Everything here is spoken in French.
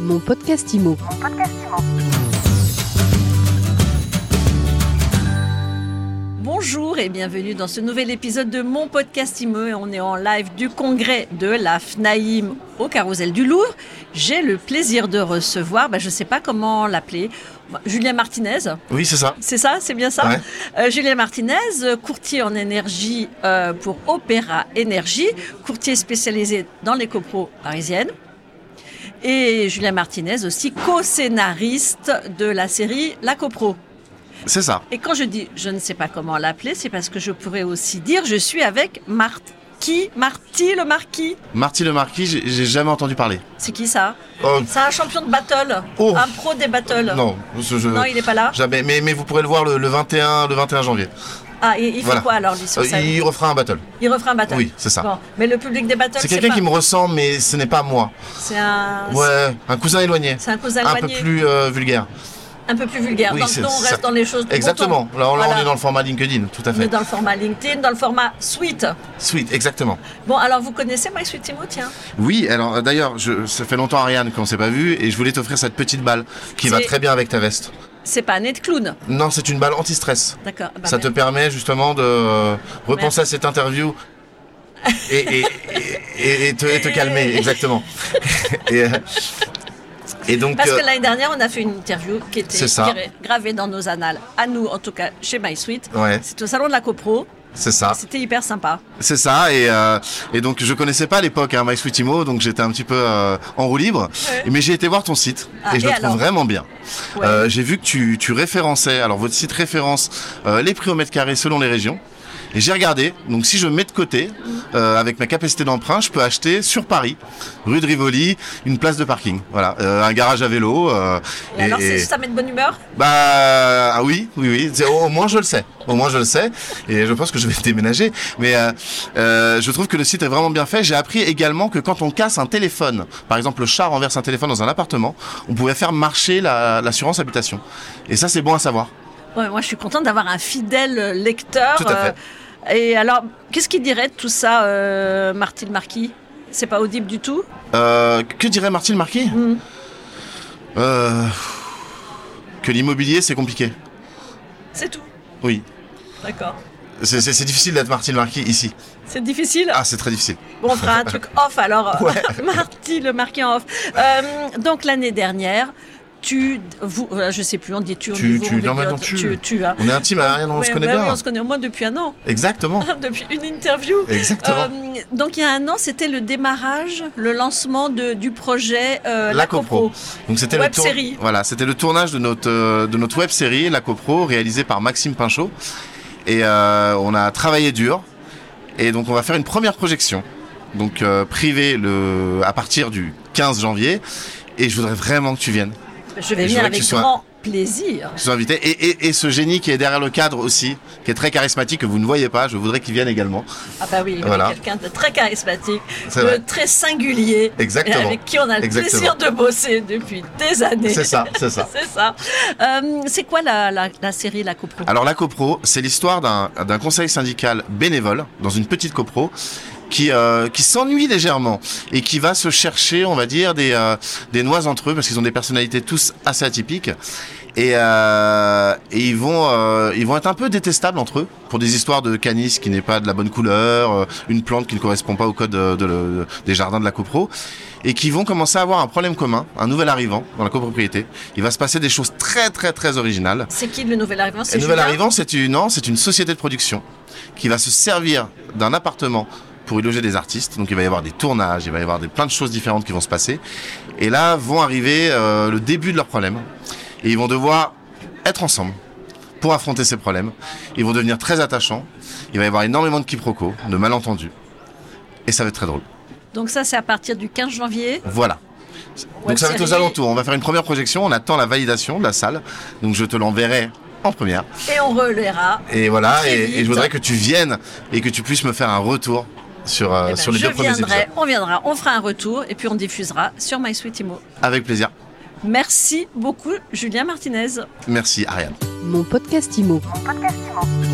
Mon podcast IMO. Bonjour et bienvenue dans ce nouvel épisode de mon podcast IMO. Et on est en live du congrès de la FNAIM au Carrousel du Louvre. J'ai le plaisir de recevoir, bah, je ne sais pas comment l'appeler, Julien Martinez. Oui, c'est ça. C'est ça, c'est bien ça. Ouais. Euh, Julien Martinez, courtier en énergie euh, pour Opéra Énergie, courtier spécialisé dans les copros parisiennes. Et Julien Martinez aussi co-scénariste de la série La Copro. C'est ça. Et quand je dis je ne sais pas comment l'appeler, c'est parce que je pourrais aussi dire je suis avec Marty, Marty le Marquis? Marty le Marquis, j'ai jamais entendu parler. C'est qui ça? Oh, C'est un champion de battle, Oh. un pro des battles. non, je, je- Non, il n'est pas là? jamais. Mais, mais vous pourrez le voir le, le 21, le 21 janvier. Ah, il, il fait quoi alors lui sur Euh, scène il refera un battle. Il refera un battle. Oui, c'est ça. Bon, mais le public des battles, C'est quelqu'un pas- qui me ressemble, mais ce n'est pas moi. C'est un, Ouais, un cousin éloigné. c'est un cousin Un peu éloigné, plus euh, vulgaire. un peu plus vulgaire. Oui, Donc on ça. reste dans les choses. Exactement. Là, on- là, Voilà. on est dans le format LinkedIn, tout à On est fait. dans le format LinkedIn, dans le format suite. Sweet, exactement. Bon, alors vous connaissez My Sweet Timo, tiens? Oui, alors euh, d'ailleurs, ça fait longtemps Ariane qu'on s'est pas vu et je voulais t'offrir cette petite balle qui va très bien avec ta veste. C'est pas un nez de clown. Non, c'est une balle anti-stress. D'accord. Bah, ça te permet justement de repenser Merci. à cette interview et, et, et- et- et te, calmer, exactement. et, euh, et donc, Parce que euh, l'année dernière, on a fait une interview qui était C'est gravée dans nos annales, à nous en tout cas, chez MySuite. ouais, C'était au salon de la CoPro, c'est ça, c'était hyper sympa. c'est ça. Et, euh, et donc, je connaissais pas à l'époque hein, My Sweet Imo, donc j'étais un petit peu euh, en roue libre. Ouais. Mais j'ai été voir ton site Ah, et je et le alors trouve vraiment bien. Ouais. Euh, j'ai vu que tu, tu référençais, alors votre site référence euh, les prix au mètre carré selon les régions. Et j'ai regardé, donc si je mets de côté, euh, avec ma capacité d'emprunt, je peux acheter sur Paris, rue de Rivoli, une place de parking. Voilà, euh, un garage à vélo. euh, Et, alors, c'est- ça met de bonne humeur? Bah ah oui, oui, oui. C'est- Au, au moins je le sais. Au moins je le sais. Et je pense que je vais déménager. Mais euh, euh, je trouve que le site est vraiment bien fait. J'ai appris également que quand on casse un téléphone, par exemple le chat renverse un téléphone dans un appartement, on pouvait faire marcher la- l'assurance habitation. Et ça c'est bon à savoir. Ouais, Moi, je suis contente d'avoir un fidèle lecteur. Tout à fait. Euh, et alors, qu'est-ce qu'il dirait de tout ça, euh, Marty le Marquis? C'est pas audible du tout? Euh, que dirait Martine Marquis? Mm. euh, Que l'immobilier c'est compliqué. C'est tout? Oui. D'accord. C'est- difficile d'être Martine Marquis ici. C'est difficile? Ah c'est très difficile. Bon, on fera un truc off alors. Ouais. Marty, le marqué en off. Euh, donc l'année dernière, tu, vous, euh, je sais plus, on dit tu, Tu- vous, tu- on non, tu, hein. On est intime, Ariane, on se connaît bah oui, bien. on se connaît au moins depuis un an, Exactement. depuis une interview. Exactement. Euh, donc il y a un an, c'était le démarrage, le lancement de, du projet euh, la copro. Donc c'était le Web tour- série. Voilà, c'était le tournage de notre de notre web série La copro réalisée par Maxime Pinchot et on a travaillé dur et donc on va faire une première projection donc privée le à partir du 15 janvier et je voudrais vraiment que tu viennes. Je vais venir avec sois- grand plaisir. Que tu sois invité et, et, et ce génie qui est derrière le cadre aussi, qui est très charismatique que vous ne voyez pas, je voudrais qu'il vienne également. Ah bah oui, Voilà. quelqu'un de très charismatique, de vrai. très singulier, et Exactement. avec qui on a le Exactement. plaisir de bosser depuis des années. C'est ça, c'est ça. C'est ça. Euh, c'est quoi la, la, la série La Copro? Alors la copro, c'est l'histoire d'un conseil syndical bénévole dans une petite copro qui euh, qui s'ennuie légèrement et qui va se chercher, on va dire, des euh, des noix entre eux parce qu'ils ont des personnalités tous assez atypiques. Et, euh, et ils vont euh, ils vont être un peu détestables entre eux pour des histoires de canis qui n'est pas de la bonne couleur, euh, une plante qui ne correspond pas au code de- de- des jardins de la copro et qui vont commencer à avoir un problème commun, un nouvel arrivant dans la copropriété. Il va se passer des choses très très très originales. C'est qui le nouvel arrivant? Le nouvel arrivant, c'est une, non, c'est une société de production qui va se servir d'un appartement pour y loger des artistes. Donc il va y avoir des tournages, il va y avoir des, plein de choses différentes qui vont se passer. Et là vont arriver euh, le début de leurs problèmes. Et ils vont devoir être ensemble pour affronter ces problèmes. Ils vont devenir très attachants. Il va y avoir énormément de quiproquos, de malentendus. Et ça va être très drôle. Donc ça, c'est à partir du 15 janvier. Voilà. Donc ça va être aux alentours. On va faire une première projection. On attend la validation de la salle. Donc je te l'enverrai en première. Et on relaiera. Et voilà, et je voudrais que tu viennes et que tu puisses me faire un retour sur, euh, Eh ben, sur les je deux premiers viendrai, épisodes. on viendra, on fera un retour et puis on diffusera sur My Sweet Imo. Avec plaisir. Merci beaucoup, Julien Martinez. Merci Ariane. Mon podcast IMO. Podcast Imo.